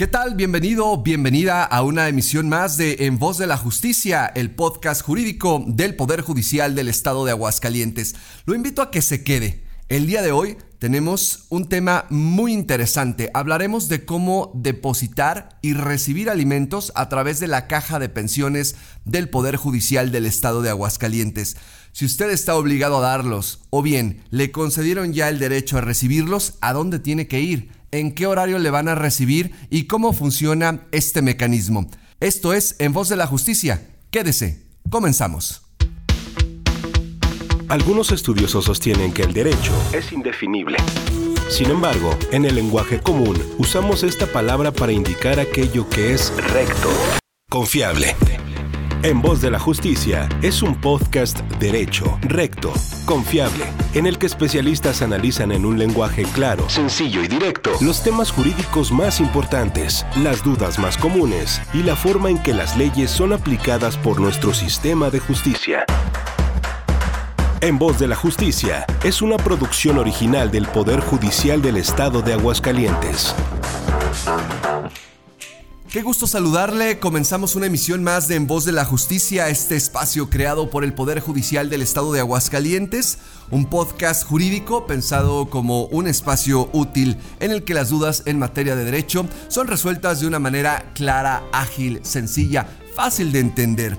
¿Qué tal? Bienvenido, bienvenida a una emisión más de En Voz de la Justicia, el podcast jurídico del Poder Judicial del Estado de Aguascalientes. Lo invito a que se quede. El día de hoy tenemos un tema muy interesante. Hablaremos de cómo depositar y recibir alimentos a través de la caja de pensiones del Poder Judicial del Estado de Aguascalientes. Si usted está obligado a darlos o bien le concedieron ya el derecho a recibirlos, ¿a dónde tiene que ir? ¿En qué horario le van a recibir y cómo funciona este mecanismo? Esto es En Voz de la Justicia. Quédese. Comenzamos. Algunos estudiosos sostienen que el derecho es indefinible. Sin embargo, en el lenguaje común usamos esta palabra para indicar aquello que es recto, confiable. En Voz de la Justicia es un podcast derecho, recto, confiable, en el que especialistas analizan en un lenguaje claro, sencillo y directo los temas jurídicos más importantes, las dudas más comunes y la forma en que las leyes son aplicadas por nuestro sistema de justicia. En Voz de la Justicia es una producción original del Poder Judicial del Estado de Aguascalientes. Qué gusto saludarle. Comenzamos una emisión más de En Voz de la Justicia, este espacio creado por el Poder Judicial del Estado de Aguascalientes, un podcast jurídico pensado como un espacio útil en el que las dudas en materia de derecho son resueltas de una manera clara, ágil, sencilla, fácil de entender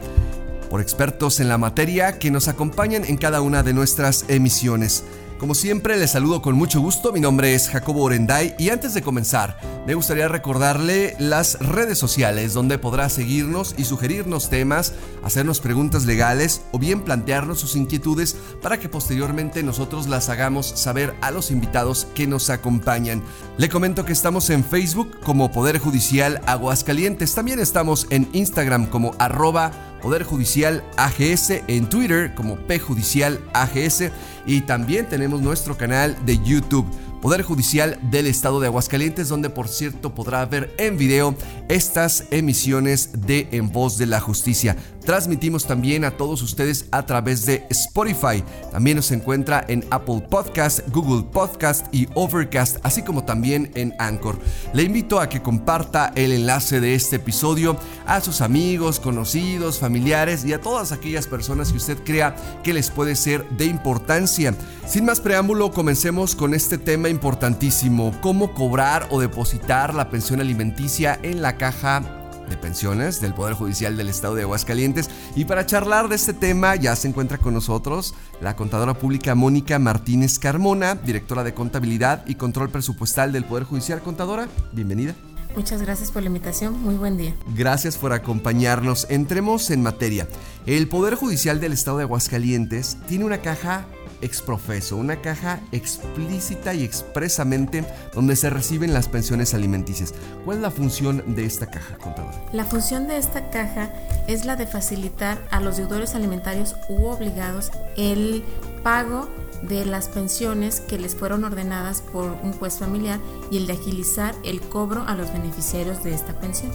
por expertos en la materia que nos acompañan en cada una de nuestras emisiones. Como siempre, les saludo con mucho gusto. Mi nombre es Jacobo Orenday y antes de comenzar, me gustaría recordarle las redes sociales donde podrá seguirnos y sugerirnos temas, hacernos preguntas legales o bien plantearnos sus inquietudes para que posteriormente nosotros las hagamos saber a los invitados que nos acompañan. Le comento que estamos en Facebook como Poder Judicial Aguascalientes. También estamos en Instagram como arroba Poder Judicial AGS, en Twitter como P Judicial AGS y también tenemos nuestro canal de YouTube. Poder Judicial del Estado de Aguascalientes, donde por cierto podrá ver en video estas emisiones de En Voz de la Justicia. Transmitimos también a todos ustedes a través de Spotify. También nos encuentra en Apple Podcast, Google Podcast y Overcast, así como también en Anchor. Le invito a que comparta el enlace de este episodio a sus amigos, conocidos, familiares y a todas aquellas personas que usted crea que les puede ser de importancia. Sin más preámbulo, comencemos con este tema importantísimo, cómo cobrar o depositar la pensión alimenticia en la caja de pensiones del Poder Judicial del Estado de Aguascalientes. Y para charlar de este tema ya se encuentra con nosotros la contadora pública Mónica Martínez Carmona, directora de contabilidad y control presupuestal del Poder Judicial. Contadora, bienvenida. Muchas gracias por la invitación, muy buen día. Gracias por acompañarnos. Entremos en materia. El Poder Judicial del Estado de Aguascalientes tiene una caja exprofeso, una caja explícita y expresamente donde se reciben las pensiones alimenticias. ¿Cuál es la función de esta caja, contador? La función de esta caja es la de facilitar a los deudores alimentarios u obligados el pago de las pensiones que les fueron ordenadas por un juez familiar y el de agilizar el cobro a los beneficiarios de esta pensión.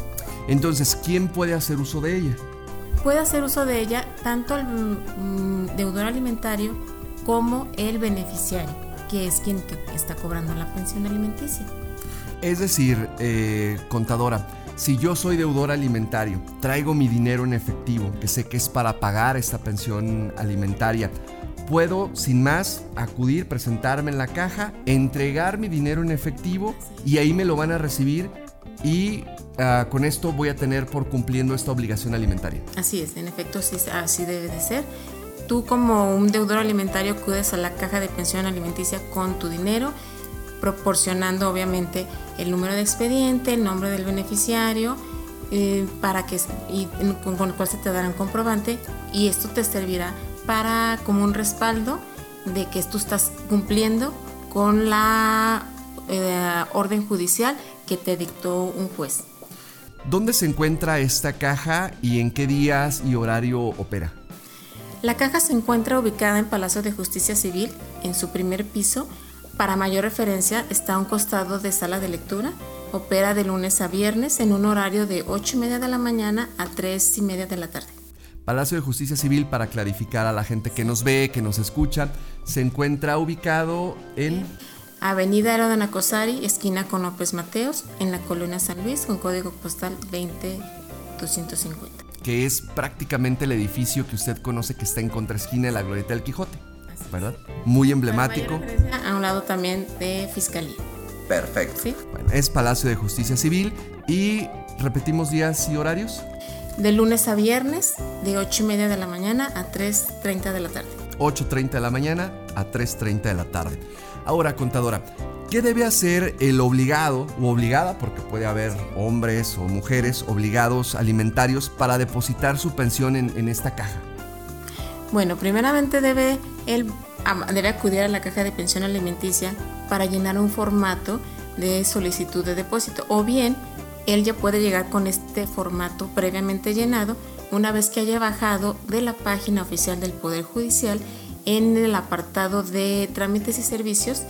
Entonces, ¿quién puede hacer uso de ella? Puede hacer uso de ella tanto el mm, deudor alimentario como el beneficiario, que es quien está cobrando la pensión alimenticia. Es decir, eh, contadora, si yo soy deudor alimentario, traigo mi dinero en efectivo, que sé que es para pagar esta pensión alimentaria, puedo sin más acudir, presentarme en la caja, entregar mi dinero en efectivo y ahí me lo van a recibir y ah, con esto voy a tener por cumpliendo esta obligación alimentaria. Así es, en efecto así debe de ser tú como un deudor alimentario acudes a la caja de pensión alimenticia con tu dinero, proporcionando obviamente el número de expediente, el nombre del beneficiario, eh, para que y, con, el cual se te dará un comprobante y esto te servirá para como un respaldo de que tú estás cumpliendo con la eh, orden judicial que te dictó un juez. ¿Dónde se encuentra esta caja y en qué días y horario opera? La caja se encuentra ubicada en Palacio de Justicia Civil, en su primer piso. Para mayor referencia está a un costado de sala de lectura. Opera de lunes a viernes en un horario de 8 y media de la mañana a 3 y media de la tarde. Palacio de Justicia Civil, para clarificar a la gente que nos ve, que nos escucha, se encuentra ubicado en... Avenida Aerodana Cosari, esquina con López Mateos, en la colonia San Luis, con código postal 20250. Que es prácticamente el edificio que usted conoce que está en contraesquina de la Glorieta del Quijote, ¿verdad? Muy emblemático. A un lado también de Fiscalía. Perfecto. Bueno, es Palacio de Justicia Civil y repetimos días y horarios. De lunes a viernes, de 8 y media de la mañana a 3.30 de la tarde. 8.30 de la mañana a 3.30 de la tarde. Ahora, contadora, ¿qué debe hacer el obligado o obligada, porque puede haber hombres o mujeres obligados alimentarios para depositar su pensión en, esta caja? Bueno, primeramente debe, él, debe acudir a la caja de pensión alimenticia para llenar un formato de solicitud de depósito o bien él ya puede llegar con este formato previamente llenado una vez que haya bajado de la página oficial del Poder Judicial en el apartado de trámites y servicios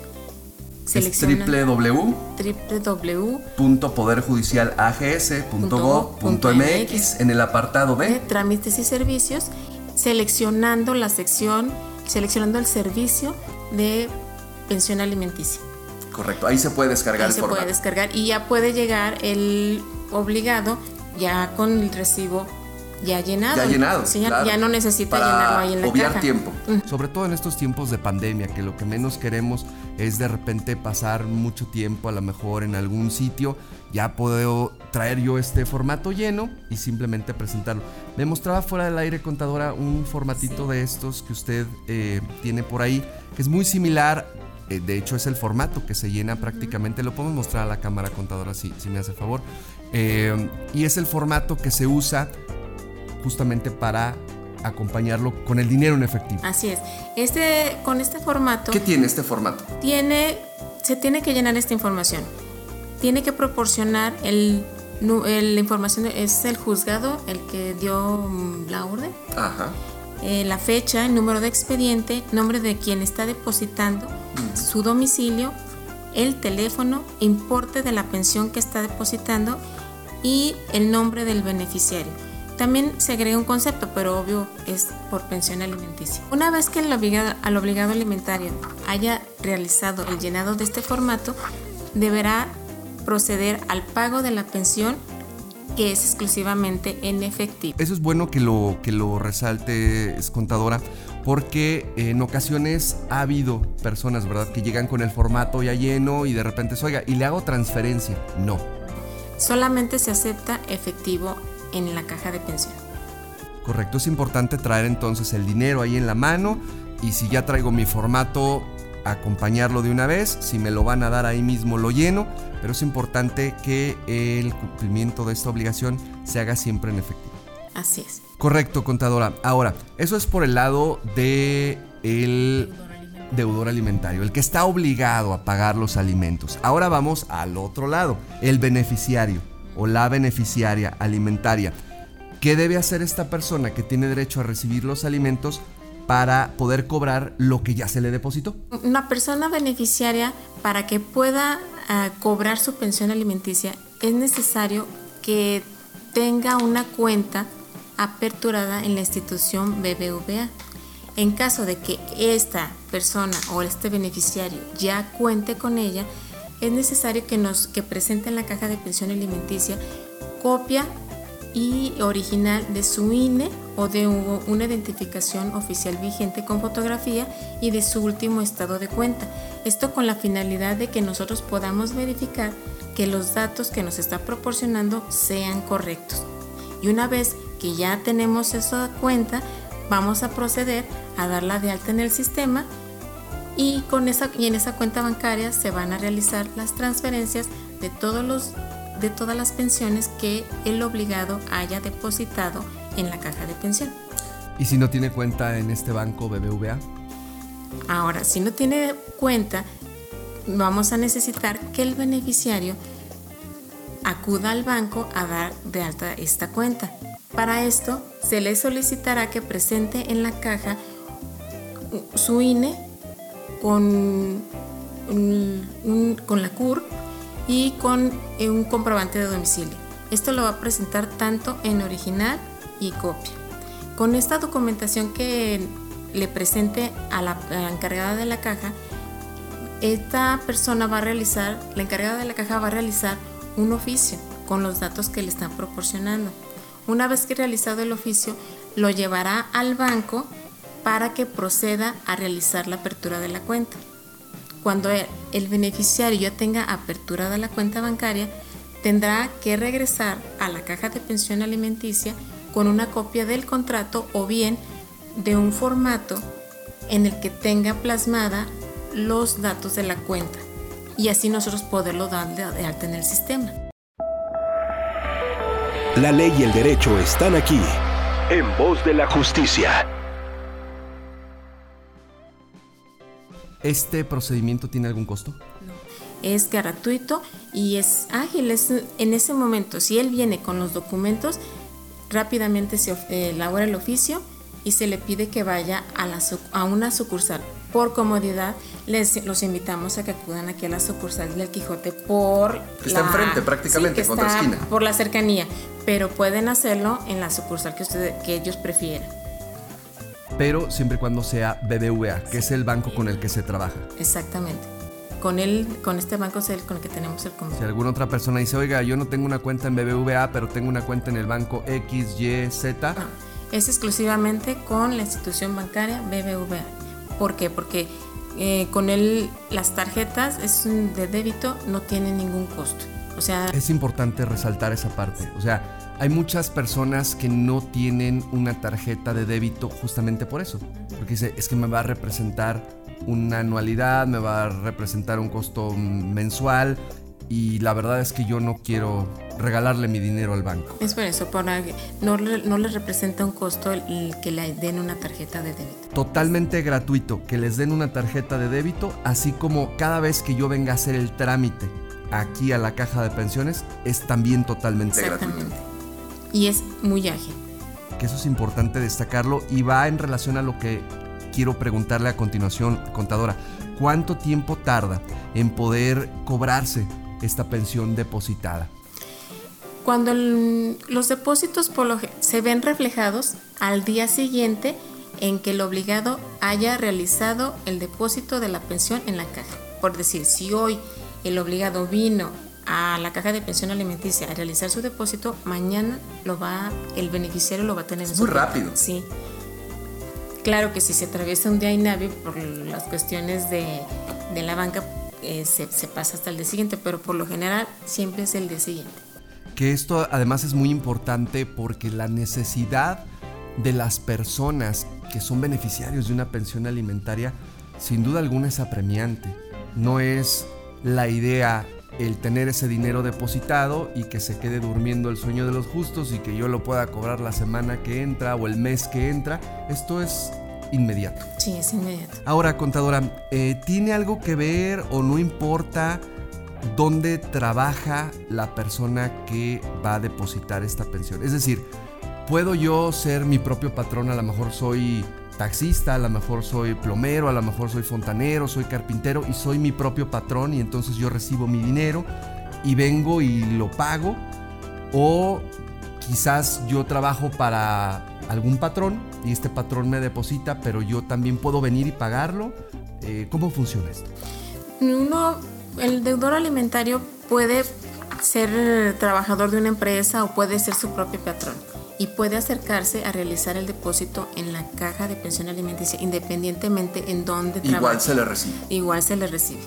www.poderjudicialags.gov.mx en el apartado de trámites y servicios, seleccionando la sección, seleccionando el servicio de pensión alimenticia. Correcto, ahí se puede descargar ahí se puede descargar y ya puede llegar el obligado ya con el recibo ya llenado. Ya llenado. ya, no necesita llenarlo ahí en la obviar tiempo. Sobre todo en estos tiempos de pandemia, que lo que menos queremos es de repente pasar mucho tiempo a lo mejor en algún sitio. Ya puedo traer yo este formato lleno y simplemente presentarlo. Me mostraba fuera del aire contadora un formatito de estos que usted eh, tiene por ahí, que es muy similar eh, de hecho es el formato que se llena prácticamente, lo podemos mostrar a la cámara contadora si, si me hace favor, eh, y es el formato que se usa justamente para acompañarlo con el dinero en efectivo. Así es. Este, con este formato. ¿Qué tiene este formato? Tiene, se tiene que llenar esta información. Tiene que proporcionar el, la información, es el juzgado el que dio mm, la orden. Ajá. Eh, la fecha, el número de expediente, nombre de quien está depositando, su domicilio, el teléfono, importe de la pensión que está depositando y el nombre del beneficiario. También se agrega un concepto, pero obvio es por pensión alimenticia. Una vez que el obligado, al obligado alimentario haya realizado el llenado de este formato, deberá proceder al pago de la pensión que es exclusivamente en efectivo. Eso es bueno que lo, que lo resalte, contadora, porque en ocasiones ha habido personas, ¿verdad?, que llegan con el formato ya lleno y de repente, oiga, y le hago transferencia. No. Solamente se acepta efectivo en la caja de pensión. Correcto, es importante traer entonces el dinero ahí en la mano y si ya traigo mi formato, acompañarlo de una vez, si me lo van a dar ahí mismo lo lleno, pero es importante que el cumplimiento de esta obligación se haga siempre en efectivo. Así es. Correcto, contadora. Ahora, eso es por el lado de el deudor alimentario, el que está obligado a pagar los alimentos. Ahora vamos al otro lado, el beneficiario o la beneficiaria alimentaria. ¿Qué debe hacer esta persona que tiene derecho a recibir los alimentos para poder cobrar lo que ya se le depositó? Una persona beneficiaria, para que pueda ah, cobrar su pensión alimenticia, es necesario que tenga una cuenta aperturada en la institución BBVA. En caso de que esta persona o este beneficiario ya cuente con ella, es necesario que nos que presente en la caja de pensión alimenticia copia y original de su INE o de una identificación oficial vigente con fotografía y de su último estado de cuenta. Esto con la finalidad de que nosotros podamos verificar que los datos que nos está proporcionando sean correctos. Y una vez que ya tenemos esa cuenta, vamos a proceder a darla de alta en el sistema y, con esa, y en esa cuenta bancaria se van a realizar las transferencias de, todos los, de todas las pensiones que el obligado haya depositado en la caja de pensión. ¿Y si no tiene cuenta en este banco BBVA? Ahora, si no tiene cuenta, vamos a necesitar que el beneficiario acuda al banco a dar de alta esta cuenta. Para esto, se le solicitará que presente en la caja su INE con, con la CUR y con eh, un comprobante de domicilio. Esto lo va a presentar tanto en original y copia. Con esta documentación que le presente a la, encargada de la caja, esta persona va a realizar, la encargada de la caja va a realizar un oficio con los datos que le están proporcionando. Una vez que realizado el oficio, lo llevará al banco para que proceda a realizar la apertura de la cuenta. Cuando el beneficiario ya tenga apertura de la cuenta bancaria, tendrá que regresar a la caja de pensión alimenticia con una copia del contrato o bien de un formato en el que tenga plasmada los datos de la cuenta y así nosotros poderlo dar de alta en el sistema. La ley y el derecho están aquí, en voz de la justicia. ¿Este procedimiento tiene algún costo? No, es gratuito y es ágil. Es en ese momento, si él viene con los documentos, rápidamente se elabora el oficio y se le pide que vaya a, la, a una sucursal. Por comodidad, les los invitamos a que acudan aquí a la sucursal del Quijote por que está enfrente prácticamente, contra esquina. Por la cercanía, pero pueden hacerlo en la sucursal que ustedes que ellos prefieran. Pero siempre y cuando sea BBVA, que es el banco con el que se trabaja. Exactamente. Con él, con este banco es el con el que tenemos el convenio. Si alguna otra persona dice, oiga, yo no tengo una cuenta en BBVA, pero tengo una cuenta en el banco X, Y, Z. No, es exclusivamente con la institución bancaria BBVA. ¿Por qué? Porque eh, con él las tarjetas es de débito no tienen ningún costo. O sea, es importante resaltar esa parte. O sea, hay muchas personas que no tienen una tarjeta de débito justamente por eso. Porque dice, es que me va a representar una anualidad, me va a representar un costo mensual y la verdad es que yo no quiero regalarle mi dinero al banco. Es por eso, por, no, no les representa un costo el, que le den una tarjeta de débito. Totalmente gratuito, que les den una tarjeta de débito, así como cada vez que yo venga a hacer el trámite aquí a la caja de pensiones, es también totalmente Exactamente. Y es muy ágil. Que eso es importante destacarlo y va en relación a lo que quiero preguntarle a continuación, contadora. ¿Cuánto tiempo tarda en poder cobrarse esta pensión depositada? Cuando los depósitos se ven reflejados al día siguiente en que el obligado haya realizado el depósito de la pensión en la caja. Por decir, si hoy el obligado vino a la caja de pensión alimenticia a realizar su depósito, mañana lo va, el beneficiario lo va a tener. muy rápido. Sí. Claro que si se atraviesa un día inhábil por las cuestiones de, de la banca, eh, se, se, pasa hasta el día siguiente, pero por lo general siempre es el día siguiente. Que esto además es muy importante porque la necesidad de las personas que son beneficiarios de una pensión alimentaria, sin duda alguna es apremiante. No es la idea el tener ese dinero depositado y que se quede durmiendo el sueño de los justos y que yo lo pueda cobrar la semana que entra o el mes que entra, esto es inmediato. Sí, es inmediato. Ahora, contadora, eh, ¿tiene algo que ver o no importa dónde trabaja la persona que va a depositar esta pensión? Es decir, ¿puedo yo ser mi propio patrón? A lo mejor soy taxista, a lo mejor soy plomero, a lo mejor soy fontanero, soy carpintero y soy mi propio patrón y entonces yo recibo mi dinero y vengo y lo pago. O quizás yo trabajo para algún patrón y este patrón me deposita, pero yo también puedo venir y pagarlo. Eh, ¿Cómo funciona esto? Uno, el deudor alimentario puede ser trabajador de una empresa o puede ser su propio patrón y puede acercarse a realizar el depósito en la caja de pensión alimenticia independientemente en dónde trabaje. Igual se le recibe. Igual se le recibe.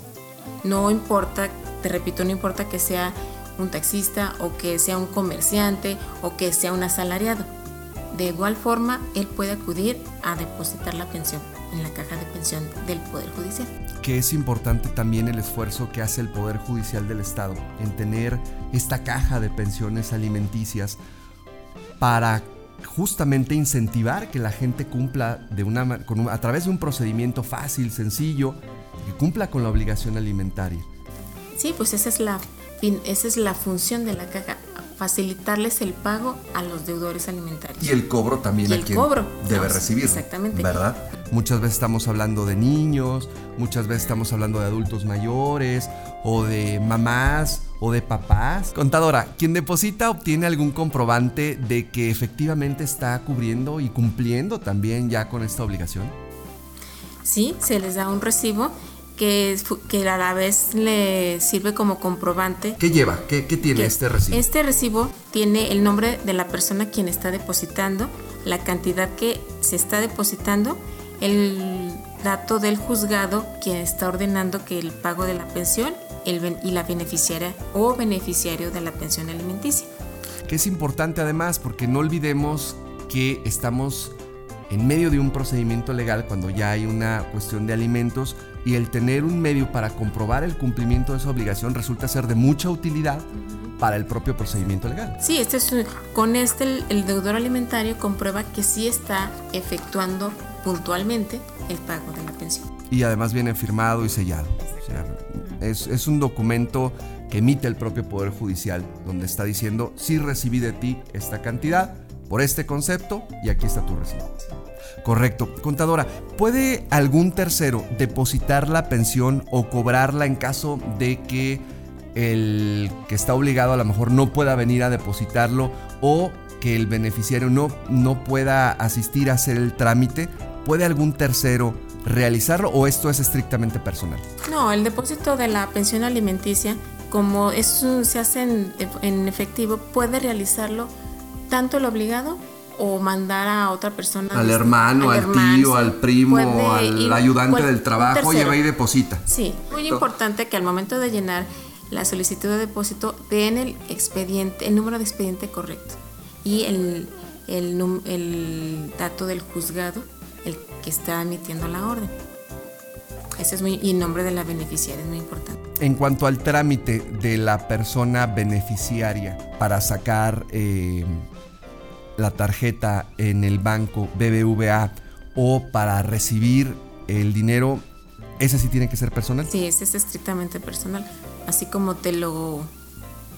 No importa, te repito, no importa que sea un taxista o que sea un comerciante o que sea un asalariado. De igual forma, él puede acudir a depositar la pensión en la caja de pensión del Poder Judicial. Que es importante también el esfuerzo que hace el Poder Judicial del Estado en tener esta caja de pensiones alimenticias para justamente incentivar que la gente cumpla de una, a través de un procedimiento fácil, sencillo, que cumpla con la obligación alimentaria. Sí, pues esa es la, esa es la función de la caja, facilitarles el pago a los deudores alimentarios. Y el cobro también y el cobro. debe recibir. Exactamente. ¿Verdad? Muchas veces estamos hablando de niños, muchas veces estamos hablando de adultos mayores o de mamás o de papás. Contadora, quien deposita obtiene algún comprobante de que efectivamente está cubriendo y cumpliendo también ya con esta obligación. Sí, se les da un recibo que, que a la vez le sirve como comprobante. ¿Qué lleva? ¿Qué, tiene este recibo? Este recibo tiene el nombre de la persona quien está depositando, la cantidad que se está depositando, el dato del juzgado quien está ordenando que el pago de la pensión el, y la beneficiaria o beneficiario de la pensión alimenticia. Que es importante además porque no olvidemos que estamos en medio de un procedimiento legal cuando ya hay una cuestión de alimentos y el tener un medio para comprobar el cumplimiento de esa obligación resulta ser de mucha utilidad para el propio procedimiento legal. Sí, este es, con este el, deudor alimentario comprueba que sí está efectuando puntualmente el pago de la pensión. Y además viene firmado y sellado. O sea, es, es un documento que emite el propio Poder Judicial donde está diciendo, sí recibí de ti esta cantidad por este concepto y aquí está tu recibo. Correcto. Contadora, ¿puede algún tercero depositar la pensión o cobrarla en caso de que el que está obligado a lo mejor no pueda venir a depositarlo o que el beneficiario no, no pueda asistir a hacer el trámite? ¿Puede algún tercero realizarlo o esto es estrictamente personal? No, el depósito de la pensión alimenticia, como eso se hace en, en efectivo, puede realizarlo tanto el obligado o mandar a otra persona. Al hermano, al, tío, al primo, al ayudante del trabajo, lleva y deposita. Sí, muy importante que al momento de llenar la solicitud de depósito den el expediente, el número de expediente correcto y el, el, el dato del juzgado, el que está emitiendo la orden. Ese es muy, y el nombre de la beneficiaria es muy importante. En cuanto al trámite de la persona beneficiaria para sacar eh, la tarjeta en el banco BBVA o para recibir el dinero, ¿ese sí tiene que ser personal? Sí, ese es estrictamente personal. Así como te lo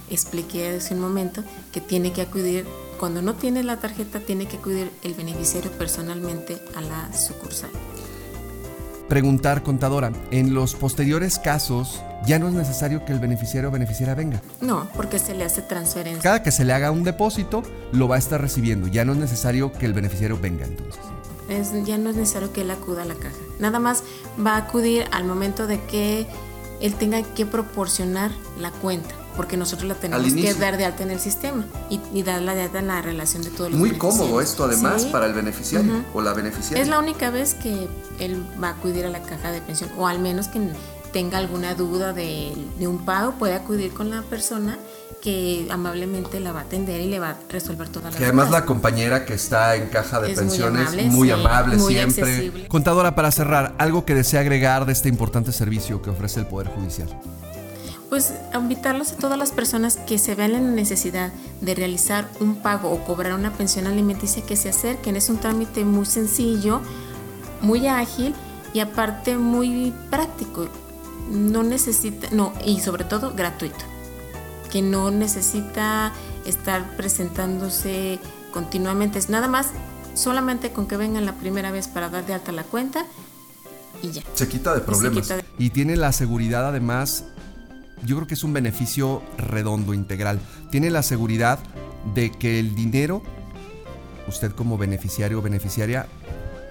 expliqué hace un momento, que tiene que acudir, cuando no tiene la tarjeta, tiene que acudir el beneficiario personalmente a la sucursal. Preguntar, contadora, en los posteriores casos ya no es necesario que el beneficiario o beneficiaria venga. No, porque se le hace transferencia. Cada que se le haga un depósito, lo va a estar recibiendo. Ya no es necesario que el beneficiario venga entonces. ya no es necesario que él acuda a la caja. Nada más va a acudir al momento de que él tenga que proporcionar la cuenta porque nosotros la tenemos que dar de alta en el sistema y, darla de alta en la relación de todos los Muy cómodo esto además para el beneficiario o la beneficiaria. Es la única vez que él va a acudir a la caja de pensión o al menos que tenga alguna duda de, un pago puede acudir con la persona que amablemente la va a atender y le va a resolver todas las Que además la compañera que está en caja de pensiones, muy amable, siempre. Contadora, para cerrar, algo que desea agregar de este importante servicio que ofrece el Poder Judicial pues invitarlos a todas las personas que se vean en la necesidad de realizar un pago o cobrar una pensión alimenticia que se acerquen. Es un trámite muy sencillo, muy ágil y aparte muy práctico. No necesita, no, y sobre todo gratuito. Que no necesita estar presentándose continuamente. Es nada más, solamente con que vengan la primera vez para dar de alta la cuenta y ya. Se quita de problemas. Y tiene la seguridad además yo creo que es un beneficio redondo, integral. Tiene la seguridad de que el dinero, usted como beneficiario o beneficiaria,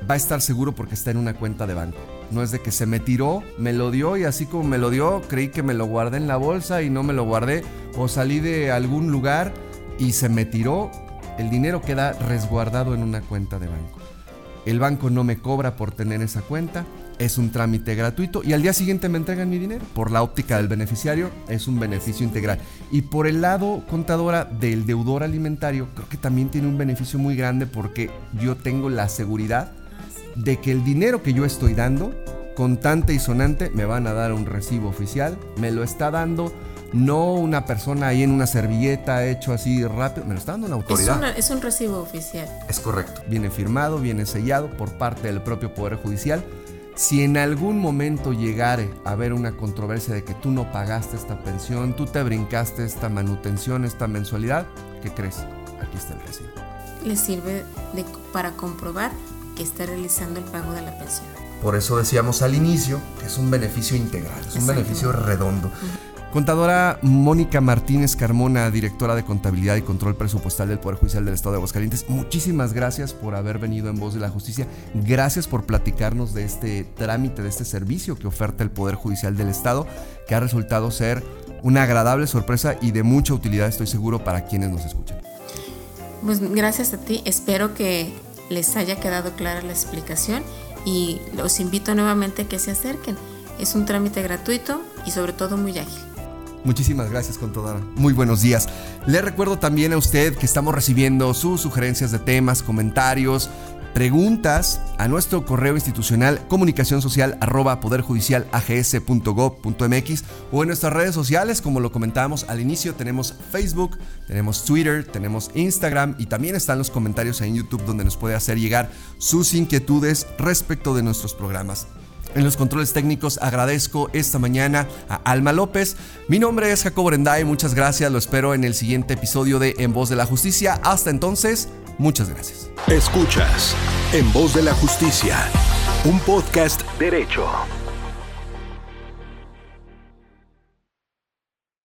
va a estar seguro porque está en una cuenta de banco. No es de que se me tiró, me lo dio y así como me lo dio, creí que me lo guardé en la bolsa y no me lo guardé. O salí de algún lugar y se me tiró. El dinero queda resguardado en una cuenta de banco. El banco no me cobra por tener esa cuenta es un trámite gratuito y al día siguiente me entregan mi dinero. Por la óptica del beneficiario es un beneficio integral. Y por el lado contadora del deudor alimentario, creo que también tiene un beneficio muy grande porque yo tengo la seguridad de que el dinero que yo estoy dando, contante y sonante, me van a dar un recibo oficial, me lo está dando no una persona ahí en una servilleta hecho así rápido, me lo está dando una autoridad. Es, es, un recibo oficial. Es correcto. Viene firmado, viene sellado por parte del propio Poder Judicial si en algún momento llegare a haber una controversia de que tú no pagaste esta pensión, tú te brincaste esta manutención, esta mensualidad, ¿qué crees? Aquí está el recibo. Le sirve para comprobar que está realizando el pago de la pensión. Por eso decíamos al inicio que es un beneficio integral, es un beneficio redondo. Contadora Mónica Martínez Carmona, directora de Contabilidad y Control Presupuestal del Poder Judicial del Estado de Aguascalientes, muchísimas gracias por haber venido en Voz de la Justicia. Gracias por platicarnos de este trámite, de este servicio que oferta el Poder Judicial del Estado, que ha resultado ser una agradable sorpresa y de mucha utilidad, estoy seguro, para quienes nos escuchan. Pues gracias a ti, espero que les haya quedado clara la explicación y los invito nuevamente a que se acerquen. Es un trámite gratuito y sobre todo muy ágil. Muchísimas gracias, contadora. Muy buenos días. Le recuerdo también a usted que estamos recibiendo sus sugerencias de temas, comentarios, preguntas a nuestro correo institucional comunicación social arroba poderjudicialags.gov.mx o en nuestras redes sociales, como lo comentábamos al inicio, tenemos Facebook, tenemos Twitter, tenemos Instagram y también están los comentarios en YouTube donde nos puede hacer llegar sus inquietudes respecto de nuestros programas. En los controles técnicos agradezco esta mañana a Alma López. Mi nombre es Jacobo Renday, muchas gracias, lo espero en el siguiente episodio de En Voz de la Justicia. Hasta entonces, muchas gracias. Escuchas En Voz de la Justicia, un podcast derecho.